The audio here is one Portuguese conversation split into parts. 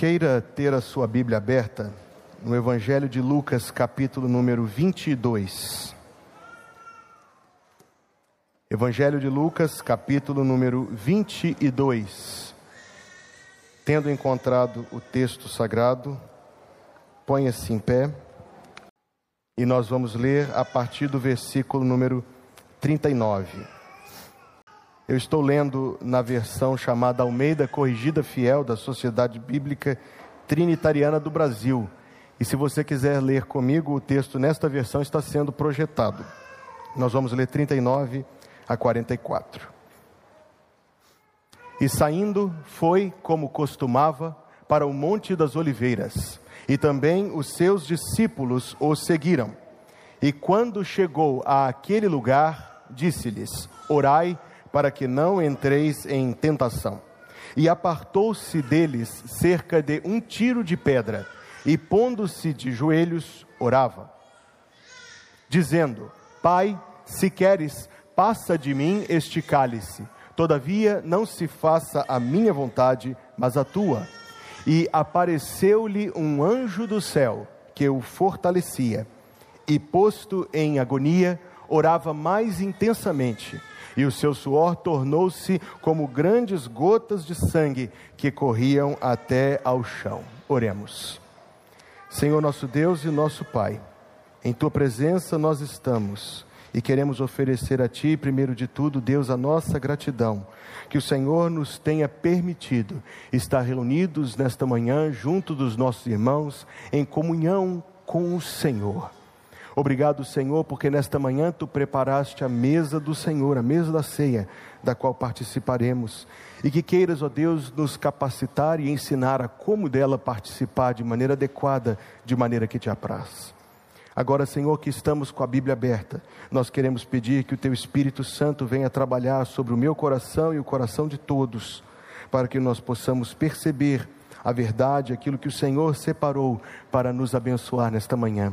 Queira ter a sua Bíblia aberta no Evangelho de Lucas, capítulo número 22. Evangelho de Lucas, capítulo número 22. Tendo encontrado o texto sagrado, ponha-se em pé e nós vamos ler a partir do versículo número 39. Eu estou lendo na versão chamada Almeida Corrigida Fiel da Sociedade Bíblica Trinitariana do Brasil. E se você quiser ler comigo, o texto nesta versão está sendo projetado. Nós vamos ler 39 a 44. E saindo, foi, como costumava, para o Monte das Oliveiras, e também os seus discípulos o seguiram. E quando chegou a aquele lugar, disse-lhes: Orai para que não entreis em tentação. E apartou-se deles cerca de um tiro de pedra, e pondo-se de joelhos, orava, dizendo: Pai, se queres, passa de mim este cálice. Todavia, não se faça a minha vontade, mas a tua. E apareceu-lhe um anjo do céu, que o fortalecia. E posto em agonia, orava mais intensamente e o seu suor tornou-se como grandes gotas de sangue que corriam até ao chão. Oremos. Senhor nosso Deus e nosso Pai, em tua presença nós estamos e queremos oferecer a Ti, primeiro de tudo, Deus, a nossa gratidão, que o Senhor nos tenha permitido estar reunidos nesta manhã junto dos nossos irmãos em comunhão com o Senhor. Obrigado, Senhor, porque nesta manhã tu preparaste a mesa do Senhor, a mesa da ceia, da qual participaremos. E que queiras, ó Deus, nos capacitar e ensinar a como dela participar de maneira adequada, de maneira que te apraz. Agora, Senhor, que estamos com a Bíblia aberta, nós queremos pedir que o Teu Espírito Santo venha trabalhar sobre o meu coração e o coração de todos, para que nós possamos perceber a verdade, aquilo que o Senhor separou para nos abençoar nesta manhã.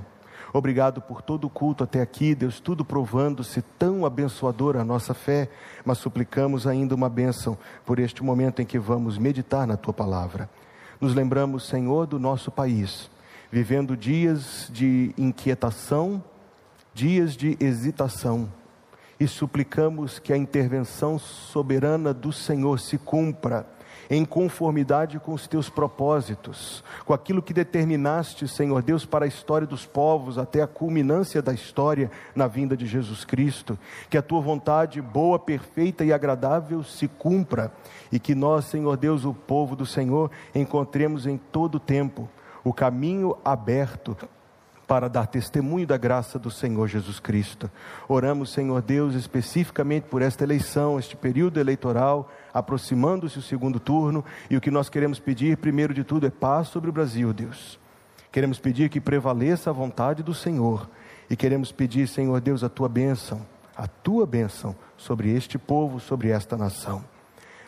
Obrigado por todo o culto até aqui, Deus, tudo provando-se tão abençoador a nossa fé, mas suplicamos ainda uma bênção por este momento em que vamos meditar na tua palavra. Nos lembramos, Senhor, do nosso país, vivendo dias de inquietação, dias de hesitação, e suplicamos que a intervenção soberana do Senhor se cumpra em conformidade com os teus propósitos, com aquilo que determinaste, Senhor Deus, para a história dos povos, até a culminância da história na vinda de Jesus Cristo. Que a tua vontade boa, perfeita e agradável se cumpra e que nós, Senhor Deus, o povo do Senhor, encontremos em todo o tempo o caminho aberto para dar testemunho da graça do Senhor Jesus Cristo. Oramos, Senhor Deus, especificamente por esta eleição, este período eleitoral, aproximando-se o segundo turno, e o que nós queremos pedir, primeiro de tudo, é paz sobre o Brasil, Deus. Queremos pedir que prevaleça a vontade do Senhor, e queremos pedir, Senhor Deus, a tua bênção, a tua bênção sobre este povo, sobre esta nação.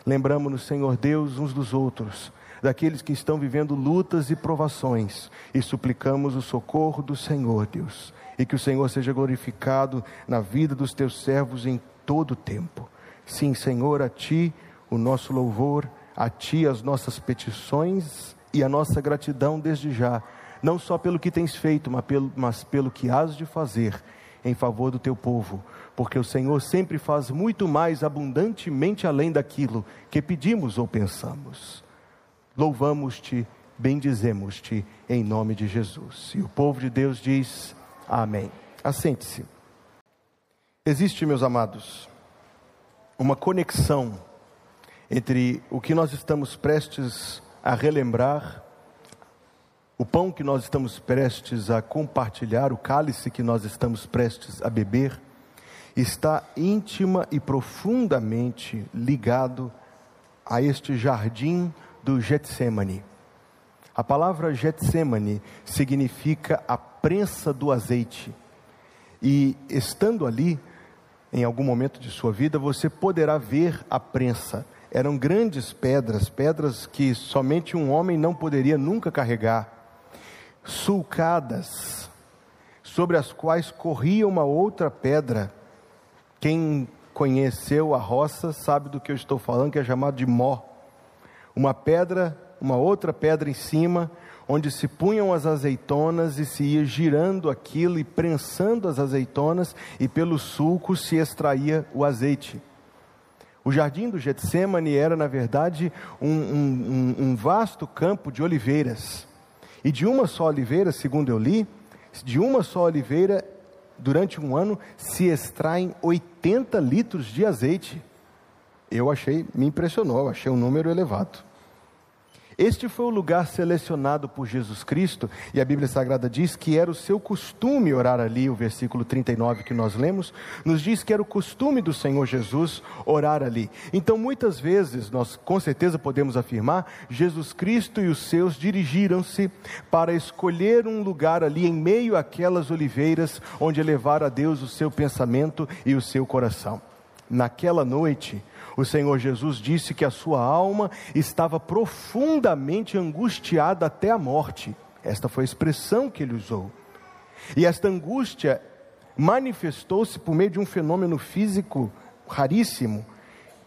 Lembramos-nos, Senhor Deus, uns dos outros daqueles que estão vivendo lutas e provações, e suplicamos o socorro do Senhor, Deus, e que o Senhor seja glorificado na vida dos teus servos em todo o tempo. Sim, Senhor, a ti o nosso louvor, a ti as nossas petições e a nossa gratidão desde já, não só pelo que tens feito, mas pelo, mas pelo que has de fazer em favor do teu povo, porque o Senhor sempre faz muito mais abundantemente além daquilo que pedimos ou pensamos louvamos-te, bendizemos-te em nome de Jesus. E o povo de Deus diz: Amém. Assente-se. Existe, meus amados, uma conexão entre o que nós estamos prestes a relembrar, o pão que nós estamos prestes a compartilhar, o cálice que nós estamos prestes a beber, está íntima e profundamente ligado a este jardim do Getsemane. A palavra Getsemane significa a prensa do azeite. E estando ali, em algum momento de sua vida, você poderá ver a prensa. Eram grandes pedras, pedras que somente um homem não poderia nunca carregar, sulcadas, sobre as quais corria uma outra pedra. Quem conheceu a roça sabe do que eu estou falando, que é chamado de mó uma pedra uma outra pedra em cima, onde se punham as azeitonas e se ia girando aquilo e prensando as azeitonas, e pelo sulco se extraía o azeite. O jardim do Getsemane era, na verdade, um, um, um, vasto campo de oliveiras. E de uma só oliveira, segundo eu li, de uma só oliveira, durante um ano, se extraem 80 litros de azeite. Eu achei, me impressionou, achei um número elevado. Este foi o lugar selecionado por Jesus Cristo, e a Bíblia Sagrada diz que era o seu costume orar ali, o versículo 39 que nós lemos, nos diz que era o costume do Senhor Jesus orar ali. Então, muitas vezes, nós com certeza podemos afirmar, Jesus Cristo e os seus dirigiram-se para escolher um lugar ali em meio àquelas oliveiras, onde elevar a Deus o seu pensamento e o seu coração. Naquela noite, o Senhor Jesus disse que a sua alma estava profundamente angustiada até a morte. Esta foi a expressão que ele usou. E esta angústia manifestou-se por meio de um fenômeno físico raríssimo.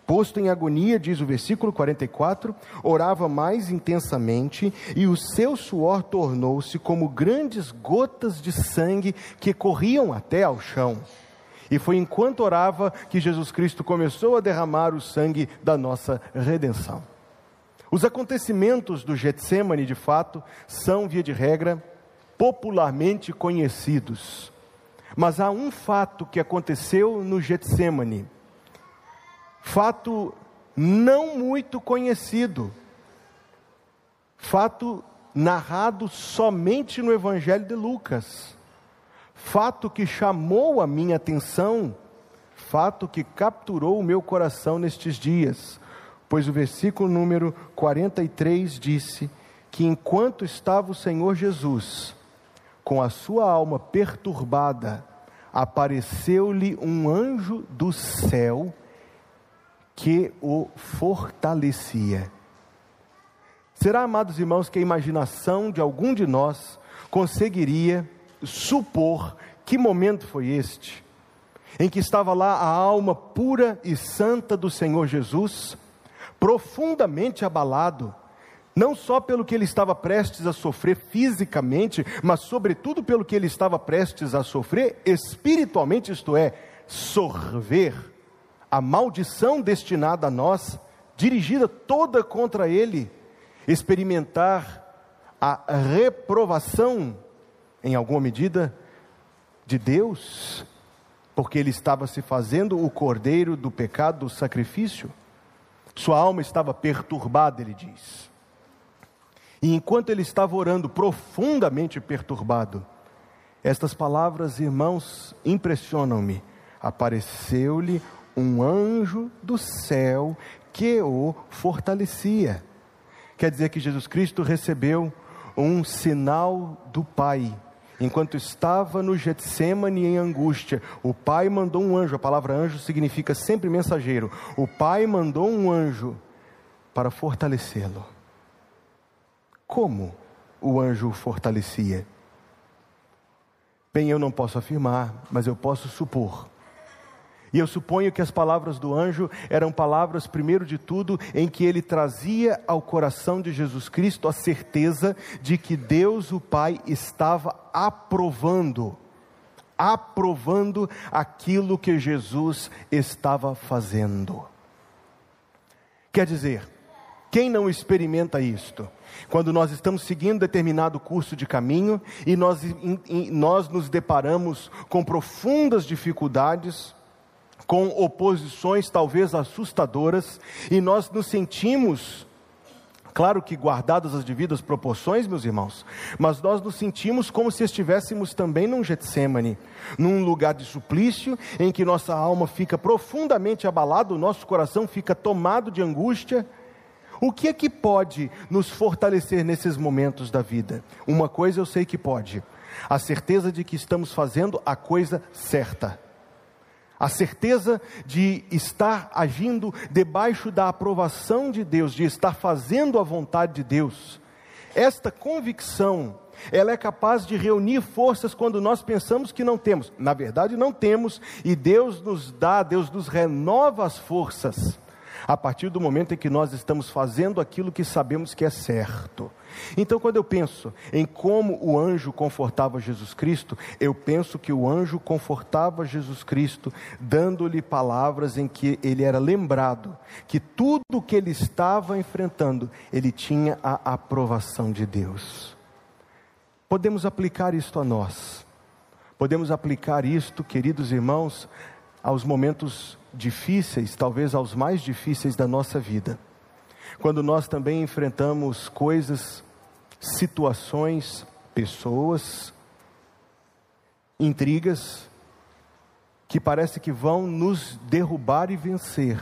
Posto em agonia, diz o versículo 44, orava mais intensamente e o seu suor tornou-se como grandes gotas de sangue que corriam até ao chão. E foi enquanto orava que Jesus Cristo começou a derramar o sangue da nossa redenção. Os acontecimentos do Getsemane, de fato, são, via de regra, popularmente conhecidos. Mas há um fato que aconteceu no Getsemane, fato não muito conhecido, fato narrado somente no Evangelho de Lucas fato que chamou a minha atenção, fato que capturou o meu coração nestes dias, pois o versículo número 43 disse que enquanto estava o Senhor Jesus com a sua alma perturbada, apareceu-lhe um anjo do céu que o fortalecia. Será, amados irmãos, que a imaginação de algum de nós conseguiria supor que momento foi este, em que estava lá a alma pura e santa do Senhor Jesus, profundamente abalado, não só pelo que ele estava prestes a sofrer fisicamente, mas sobretudo pelo que ele estava prestes a sofrer espiritualmente, isto é, sorver a maldição destinada a nós, dirigida toda contra ele, experimentar a reprovação em alguma medida, de Deus, porque ele estava se fazendo o cordeiro do pecado, do sacrifício. Sua alma estava perturbada, ele diz. E enquanto ele estava orando, profundamente perturbado, estas palavras, irmãos, impressionam-me. Apareceu-lhe um anjo do céu que o fortalecia. Quer dizer que Jesus Cristo recebeu um sinal do Pai enquanto estava no Getsemane em angústia, o pai mandou um anjo, a palavra anjo significa sempre mensageiro. O pai mandou um anjo para fortalecê-lo. Como o anjo o fortalecia? Bem, eu não posso afirmar, mas eu posso supor e eu suponho que as palavras do anjo eram palavras, primeiro de tudo, em que ele trazia ao coração de Jesus Cristo a certeza de que Deus, o Pai, estava aprovando, aprovando aquilo que Jesus estava fazendo. Quer dizer, quem não experimenta isto? Quando nós estamos seguindo determinado curso de caminho e nós, nós nos deparamos com profundas dificuldades, com oposições talvez assustadoras, e nós nos sentimos, claro que guardadas as devidas proporções, meus irmãos, mas nós nos sentimos como se estivéssemos também num Getsemane, num lugar de suplício, em que nossa alma fica profundamente abalada, o nosso coração fica tomado de angústia. O que é que pode nos fortalecer nesses momentos da vida? Uma coisa eu sei que pode: a certeza de que estamos fazendo a coisa certa a certeza de estar agindo debaixo da aprovação de Deus, de estar fazendo a vontade de Deus. Esta convicção, ela é capaz de reunir forças quando nós pensamos que não temos. Na verdade, não temos, e Deus nos dá, Deus nos renova as forças. a partir do momento em que nós estamos fazendo aquilo que sabemos que é certo. Então, quando eu penso em como o anjo confortava Jesus Cristo, eu penso que o anjo confortava Jesus Cristo, dando-lhe palavras em que ele era lembrado que tudo o que ele estava enfrentando, ele tinha a aprovação de Deus. Podemos aplicar isto a nós. Podemos aplicar isto, queridos irmãos, aos momentos difíceis, talvez aos mais difíceis da nossa vida. Quando nós também enfrentamos coisas, situações, pessoas, intrigas, que parece que vão nos derrubar e vencer.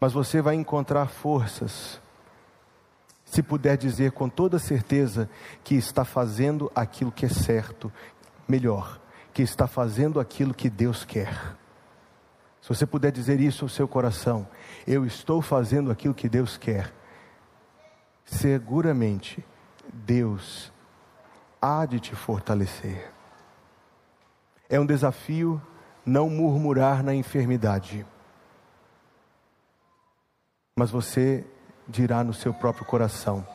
Mas você vai encontrar forças, se puder dizer com toda certeza que está fazendo aquilo que é certo, melhor, que está fazendo aquilo que Deus quer. Se você puder dizer isso ao seu coração, eu estou fazendo aquilo que Deus quer, seguramente Deus há de te fortalecer. É um desafio não murmurar na enfermidade, mas você dirá no seu próprio coração: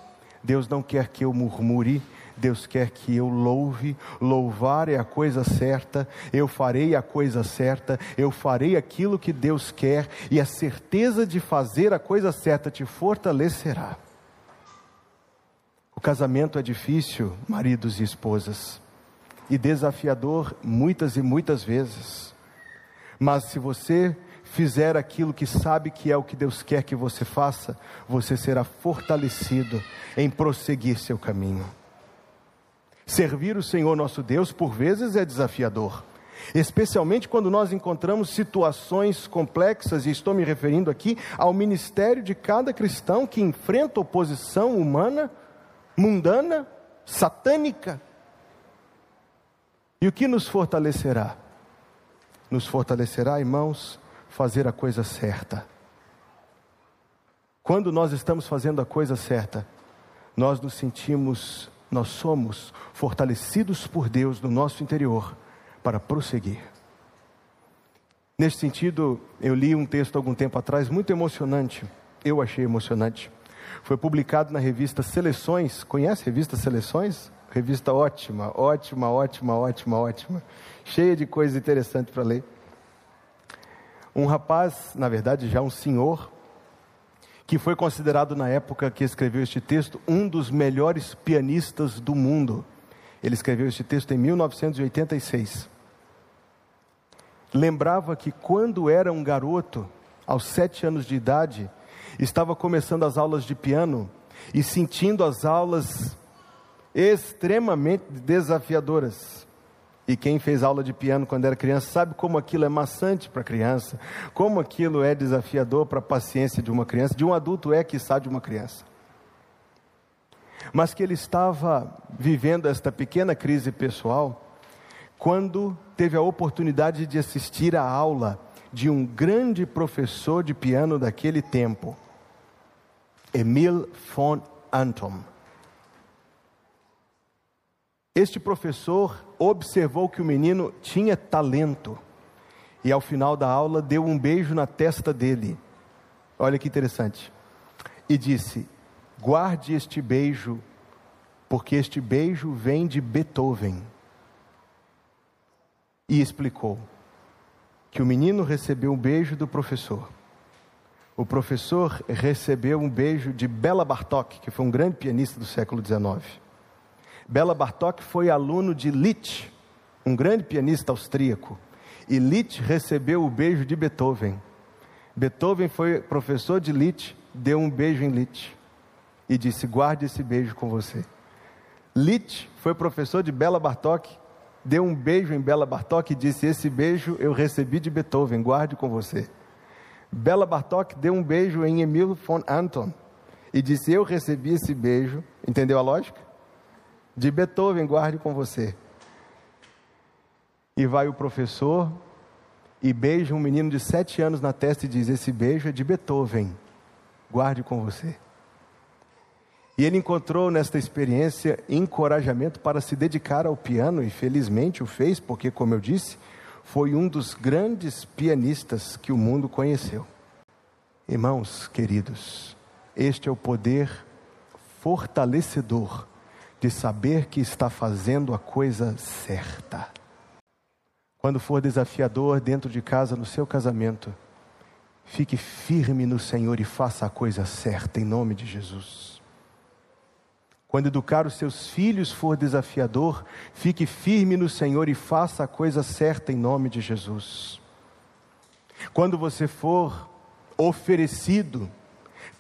Deus não quer que eu murmure, Deus quer que eu louve, louvar é a coisa certa, eu farei a coisa certa, eu farei aquilo que Deus quer, e a certeza de fazer a coisa certa te fortalecerá. O casamento é difícil, maridos e esposas, e desafiador muitas e muitas vezes, mas se você fizer aquilo que sabe que é o que Deus quer que você faça, você será fortalecido em prosseguir seu caminho. Servir o Senhor nosso Deus, por vezes, é desafiador, especialmente quando nós encontramos situações complexas, e estou me referindo aqui ao ministério de cada cristão que enfrenta oposição humana, mundana, satânica. E o que nos fortalecerá? Nos fortalecerá, irmãos, fazer a coisa certa. Quando nós estamos fazendo a coisa certa, nós nos sentimos nós somos fortalecidos por Deus no nosso interior para prosseguir. Nesse sentido, eu li um texto algum tempo atrás muito emocionante. Eu achei emocionante. Foi publicado na revista Seleções. Conhece a revista Seleções? Revista ótima, ótima, ótima, ótima, ótima. Cheia de coisas interessantes para ler. Um rapaz, na verdade já um senhor, que foi considerado na época que escreveu este texto um dos melhores pianistas do mundo. Ele escreveu este texto em 1986. Lembrava que quando era um garoto, aos sete anos de idade, estava começando as aulas de piano e sentindo as aulas extremamente desafiadoras. E quem fez aula de piano quando era criança sabe como aquilo é maçante para a criança, como aquilo é desafiador para a paciência de uma criança, de um adulto é que sabe de uma criança. Mas que ele estava vivendo esta pequena crise pessoal quando teve a oportunidade de assistir à aula de um grande professor de piano daquele tempo, Emil von Anton. Este professor observou que o menino tinha talento e, ao final da aula, deu um beijo na testa dele. Olha que interessante. E disse: Guarde este beijo, porque este beijo vem de Beethoven. E explicou que o menino recebeu um beijo do professor. O professor recebeu um beijo de Bela Bartok, que foi um grande pianista do século XIX. Bela Bartok foi aluno de Liszt, um grande pianista austríaco. E Liszt recebeu o beijo de Beethoven. Beethoven foi professor de Liszt, deu um beijo em Liszt e disse: Guarde esse beijo com você. Liszt foi professor de Bela Bartok, deu um beijo em Bela Bartok e disse: Esse beijo eu recebi de Beethoven, guarde com você. Bela Bartok deu um beijo em Emil von Anton e disse: Eu recebi esse beijo. Entendeu a lógica? De Beethoven, guarde com você. E vai o professor e beija um menino de sete anos na testa e diz: Esse beijo é de Beethoven, guarde com você. E ele encontrou nesta experiência encorajamento para se dedicar ao piano e felizmente o fez, porque, como eu disse, foi um dos grandes pianistas que o mundo conheceu. Irmãos queridos, este é o poder fortalecedor de saber que está fazendo a coisa certa. Quando for desafiador dentro de casa, no seu casamento, fique firme no Senhor e faça a coisa certa, em nome de Jesus. Quando educar os seus filhos for desafiador, fique firme no Senhor e faça a coisa certa, em nome de Jesus. Quando você for oferecido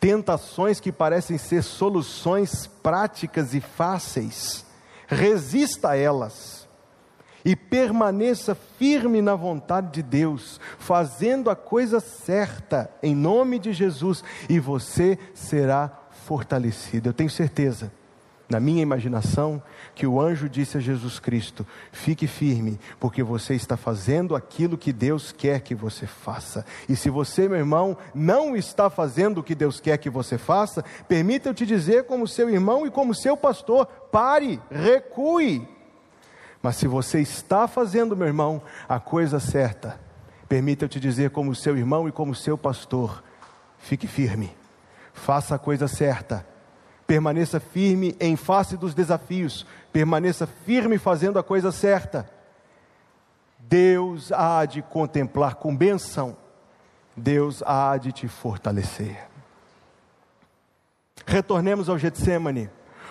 tentações que parecem ser soluções práticas e fáceis, resista a elas e permaneça firme na vontade de Deus, fazendo a coisa certa em nome de Jesus, e você será fortalecido. Eu tenho certeza na minha imaginação, que o anjo disse a Jesus Cristo: fique firme, porque você está fazendo aquilo que Deus quer que você faça. E se você, meu irmão, não está fazendo o que Deus quer que você faça, permita eu te dizer, como seu irmão e como seu pastor: pare, recue. Mas se você está fazendo, meu irmão, a coisa certa, permita eu te dizer, como seu irmão e como seu pastor: fique firme, faça a coisa certa Permaneça firme em face dos desafios, permaneça firme fazendo a coisa certa. Deus há de contemplar com bênção, Deus há de te fortalecer. Retornemos ao Getsemane,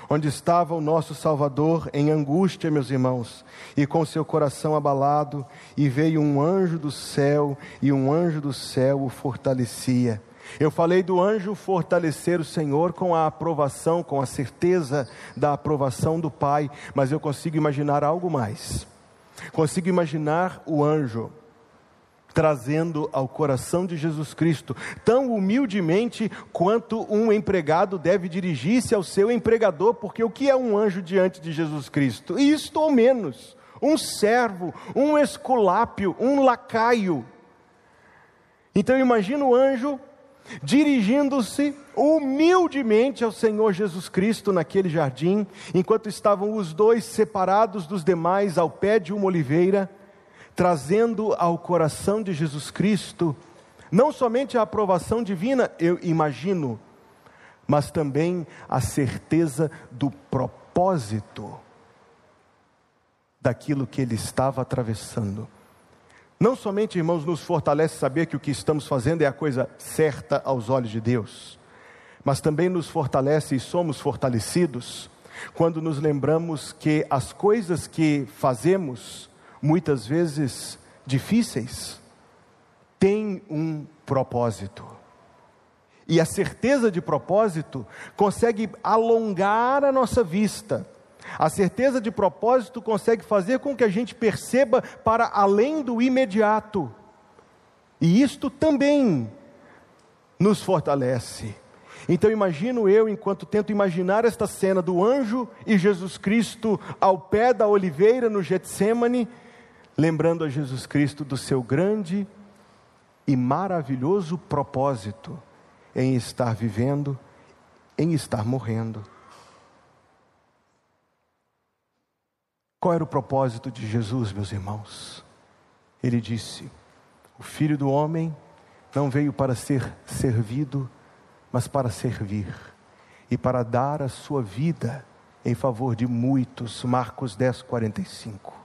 onde estava o nosso Salvador em angústia, meus irmãos, e com seu coração abalado, e veio um anjo do céu, e um anjo do céu o fortalecia. Eu falei do anjo fortalecer o Senhor com a aprovação, com a certeza da aprovação do Pai, mas eu consigo imaginar algo mais. Consigo imaginar o anjo trazendo ao coração de Jesus Cristo, tão humildemente quanto um empregado deve dirigir-se ao seu empregador, porque o que é um anjo diante de Jesus Cristo? Isto ou menos, um servo, um esculápio, um lacaio. Então imagina o anjo dirigindo-se humildemente ao Senhor Jesus Cristo naquele jardim, enquanto estavam os dois separados dos demais ao pé de uma oliveira, trazendo ao coração de Jesus Cristo não somente a aprovação divina, eu imagino, mas também a certeza do propósito daquilo que ele estava atravessando. Não somente, irmãos, nos fortalece saber que o que estamos fazendo é a coisa certa aos olhos de Deus, mas também nos fortalece e somos fortalecidos quando nos lembramos que as coisas que fazemos, muitas vezes difíceis, têm um propósito. E a certeza de propósito consegue alongar a nossa vista a certeza de propósito consegue fazer com que a gente perceba para além do imediato. E isto também nos fortalece. Então imagino eu, enquanto tento imaginar esta cena do anjo e Jesus Cristo ao pé da oliveira no Getsemane, lembrando a Jesus Cristo do seu grande e maravilhoso propósito em estar vivendo, em estar morrendo. Qual era o propósito de Jesus, meus irmãos? Ele disse: O filho do homem não veio para ser servido, mas para servir e para dar a sua vida em favor de muitos. Marcos 10, 45.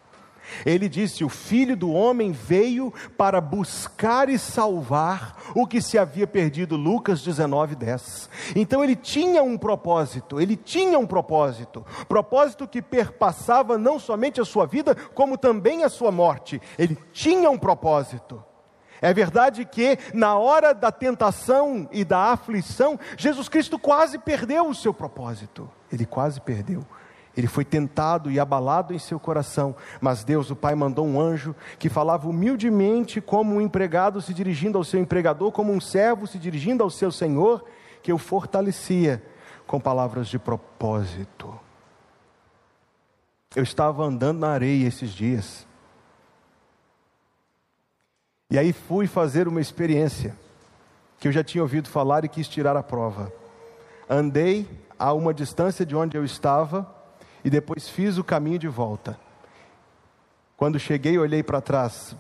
Ele disse: O filho do homem veio para buscar e salvar o que se havia perdido. Lucas 19, 10. Então ele tinha um propósito, ele tinha um propósito, propósito que perpassava não somente a sua vida, como também a sua morte. Ele tinha um propósito. É verdade que na hora da tentação e da aflição, Jesus Cristo quase perdeu o seu propósito. Ele quase perdeu. Ele foi tentado e abalado em seu coração, mas Deus, o Pai, mandou um anjo que falava humildemente, como um empregado se dirigindo ao seu empregador, como um servo se dirigindo ao seu senhor, que o fortalecia com palavras de propósito. Eu estava andando na areia esses dias. E aí fui fazer uma experiência que eu já tinha ouvido falar e quis tirar a prova. Andei a uma distância de onde eu estava e depois fiz o caminho de volta. Quando cheguei, olhei para trás.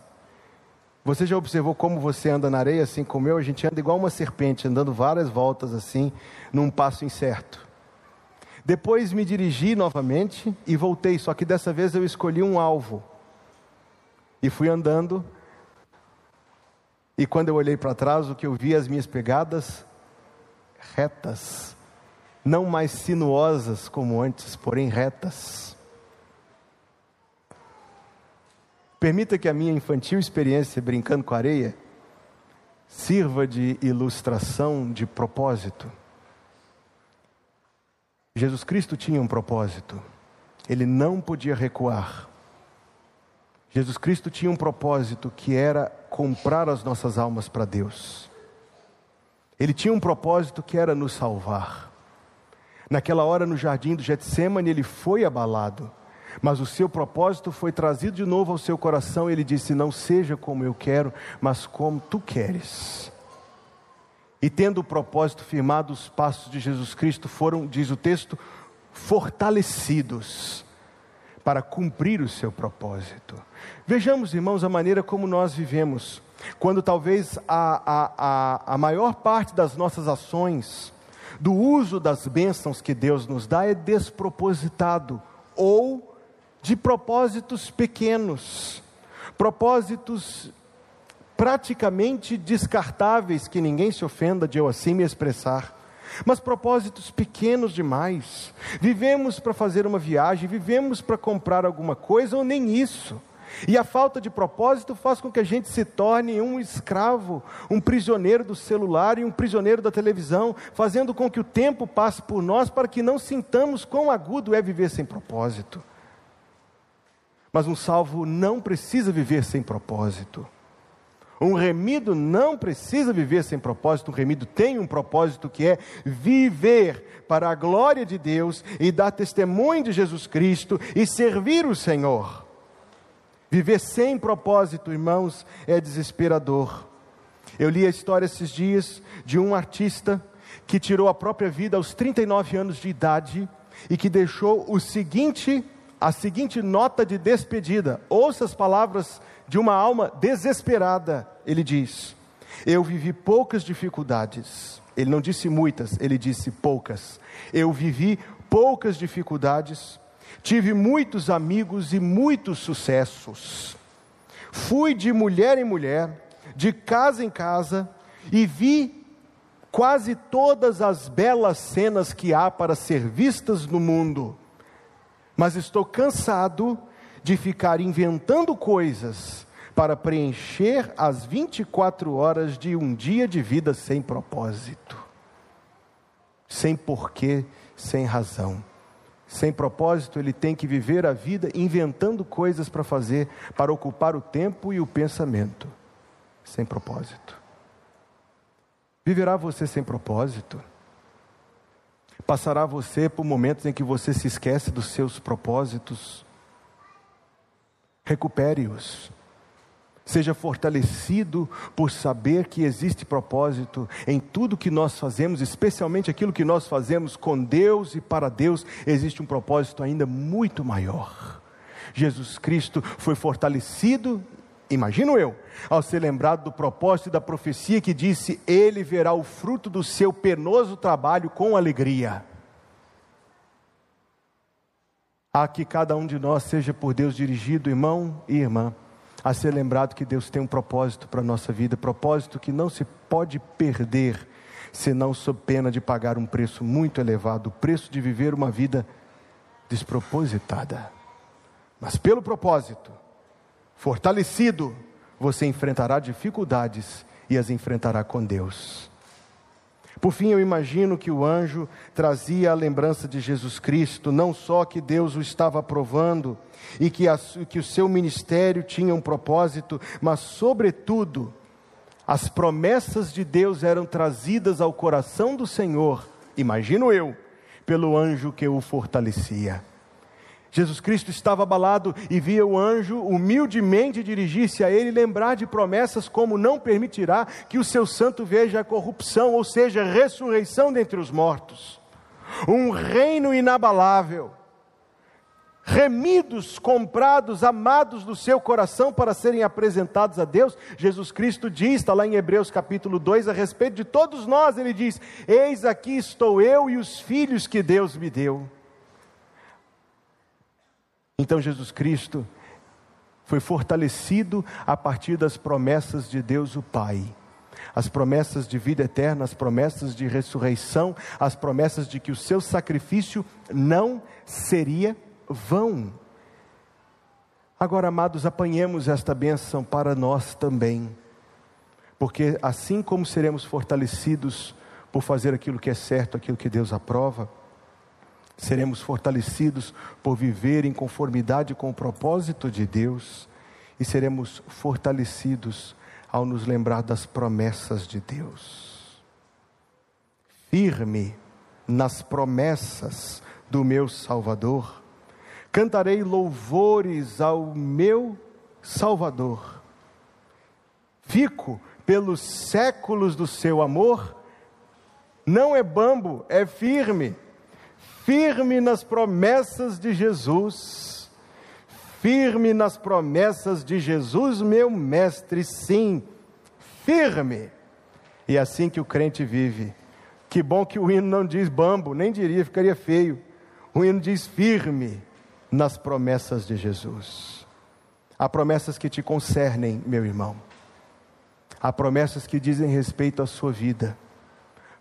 Você já observou como você anda na areia, assim como eu? A gente anda igual uma serpente, andando várias voltas assim, num passo incerto. Depois me dirigi novamente e voltei, só que dessa vez eu escolhi um alvo. E fui andando. E quando eu olhei para trás, o que eu vi as minhas pegadas retas, não mais sinuosas como antes, porém retas. Permita que a minha infantil experiência brincando com areia sirva de ilustração de propósito. Jesus Cristo tinha um propósito, ele não podia recuar. Jesus Cristo tinha um propósito que era comprar as nossas almas para Deus. Ele tinha um propósito que era nos salvar. Naquela hora no jardim do Getsemane ele foi abalado, mas o seu propósito foi trazido de novo ao seu coração. Ele disse: Não seja como eu quero, mas como tu queres. E tendo o propósito firmado, os passos de Jesus Cristo foram, diz o texto, fortalecidos para cumprir o seu propósito. Vejamos, irmãos, a maneira como nós vivemos, quando talvez a, a, a, a maior parte das nossas ações, do uso das bênçãos que Deus nos dá, é despropositado ou de propósitos pequenos, propósitos praticamente descartáveis, que ninguém se ofenda de eu assim me expressar, mas propósitos pequenos demais. Vivemos para fazer uma viagem, vivemos para comprar alguma coisa ou nem isso. E a falta de propósito faz com que a gente se torne um escravo, um prisioneiro do celular e um prisioneiro da televisão, fazendo com que o tempo passe por nós para que não sintamos quão agudo é viver sem propósito. Mas um salvo não precisa viver sem propósito. Um remido não precisa viver sem propósito, um remido tem um propósito que é viver para a glória de Deus e dar testemunho de Jesus Cristo e servir o Senhor. Viver sem propósito, irmãos, é desesperador. Eu li a história esses dias de um artista que tirou a própria vida aos 39 anos de idade e que deixou o seguinte a seguinte nota de despedida. Ouça as palavras de uma alma desesperada. Ele diz: Eu vivi poucas dificuldades. Ele não disse muitas, ele disse poucas. Eu vivi poucas dificuldades, tive muitos amigos e muitos sucessos. Fui de mulher em mulher, de casa em casa, e vi quase todas as belas cenas que há para ser vistas no mundo mas estou cansado de ficar inventando coisas para preencher as 24 horas de um dia de vida sem propósito, sem porquê, sem razão. Sem propósito, ele tem que viver a vida inventando coisas para fazer, para ocupar o tempo e o pensamento. Sem propósito. Viverá você sem propósito? Passará você por momentos em que você se esquece dos seus propósitos. Recupere-os. Seja fortalecido por saber que existe propósito em tudo que nós fazemos, especialmente aquilo que nós fazemos com Deus e para Deus, existe um propósito ainda muito maior. Jesus Cristo foi fortalecido imagino eu, ao ser lembrado do propósito e da profecia que disse: Ele verá o fruto do seu penoso trabalho com alegria. A que cada um de nós seja por Deus dirigido, irmão e irmã, a ser lembrado que Deus tem um propósito para a nossa vida, propósito que não se pode perder, senão sob pena de pagar um preço muito elevado o preço de viver uma vida despropositada. Mas pelo propósito, Fortalecido, você enfrentará dificuldades e as enfrentará com Deus. Por fim, eu imagino que o anjo trazia a lembrança de Jesus Cristo, não só que Deus o estava aprovando e que, a, que o seu ministério tinha um propósito, mas, sobretudo, as promessas de Deus eram trazidas ao coração do Senhor, imagino eu, pelo anjo que o fortalecia. Jesus Cristo estava abalado e via o anjo humildemente dirigir-se a ele, lembrar de promessas como não permitirá que o seu santo veja a corrupção, ou seja, a ressurreição dentre os mortos. Um reino inabalável, remidos, comprados, amados do seu coração para serem apresentados a Deus. Jesus Cristo diz, está lá em Hebreus capítulo 2, a respeito de todos nós, ele diz: Eis aqui estou eu e os filhos que Deus me deu. Então Jesus Cristo foi fortalecido a partir das promessas de Deus o Pai. As promessas de vida eterna, as promessas de ressurreição, as promessas de que o seu sacrifício não seria vão. Agora, amados, apanhemos esta bênção para nós também, porque assim como seremos fortalecidos por fazer aquilo que é certo, aquilo que Deus aprova, seremos fortalecidos por viver em conformidade com o propósito de Deus e seremos fortalecidos ao nos lembrar das promessas de Deus. Firme nas promessas do meu Salvador, cantarei louvores ao meu Salvador. Fico pelos séculos do seu amor, não é bambo, é firme, firme nas promessas de Jesus, firme nas promessas de Jesus, meu mestre, sim, firme. E é assim que o crente vive. Que bom que o hino não diz bambo, nem diria, ficaria feio. O hino diz firme nas promessas de Jesus. Há promessas que te concernem, meu irmão. Há promessas que dizem respeito à sua vida.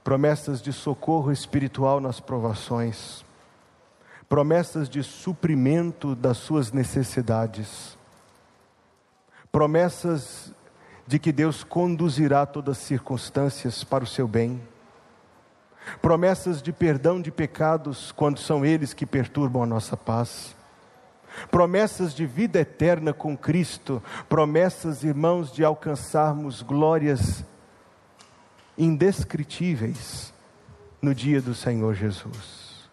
Promessas de socorro espiritual nas provações. Promessas de suprimento das suas necessidades. Promessas de que Deus conduzirá todas as circunstâncias para o seu bem promessas de perdão de pecados quando são eles que perturbam a nossa paz, promessas de vida eterna com Cristo, promessas, irmãos, de alcançarmos glórias indescritíveis no dia do Senhor Jesus.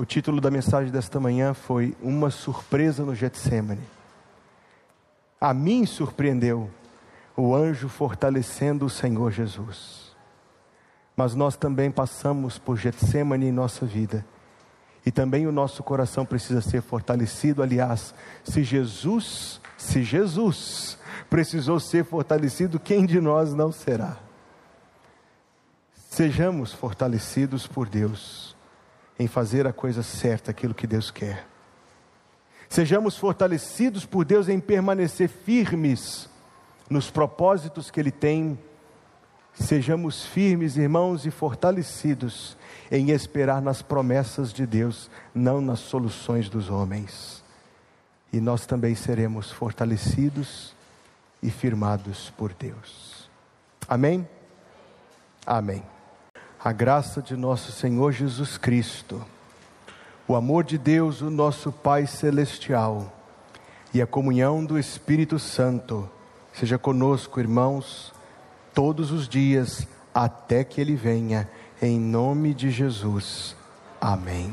O título da mensagem desta manhã foi Uma surpresa no Getsemane. A mim surpreendeu o anjo fortalecendo o Senhor Jesus. Mas nós também passamos por Getsemane em nossa vida e também o nosso coração precisa ser fortalecido. Aliás, se Jesus, se Jesus precisou ser fortalecido, quem de nós não será? Sejamos fortalecidos por Deus em fazer a coisa certa, aquilo que Deus quer. Sejamos fortalecidos por Deus em permanecer firmes nos propósitos que Ele tem. Sejamos firmes, irmãos, e fortalecidos em esperar nas promessas de Deus, não nas soluções dos homens. E nós também seremos fortalecidos e firmados por Deus. Amém? Amém. A graça de nosso Senhor Jesus Cristo, o amor de Deus, o nosso Pai Celestial, e a comunhão do Espírito Santo, seja conosco, irmãos, todos os dias, até que Ele venha em nome de Jesus. Amém.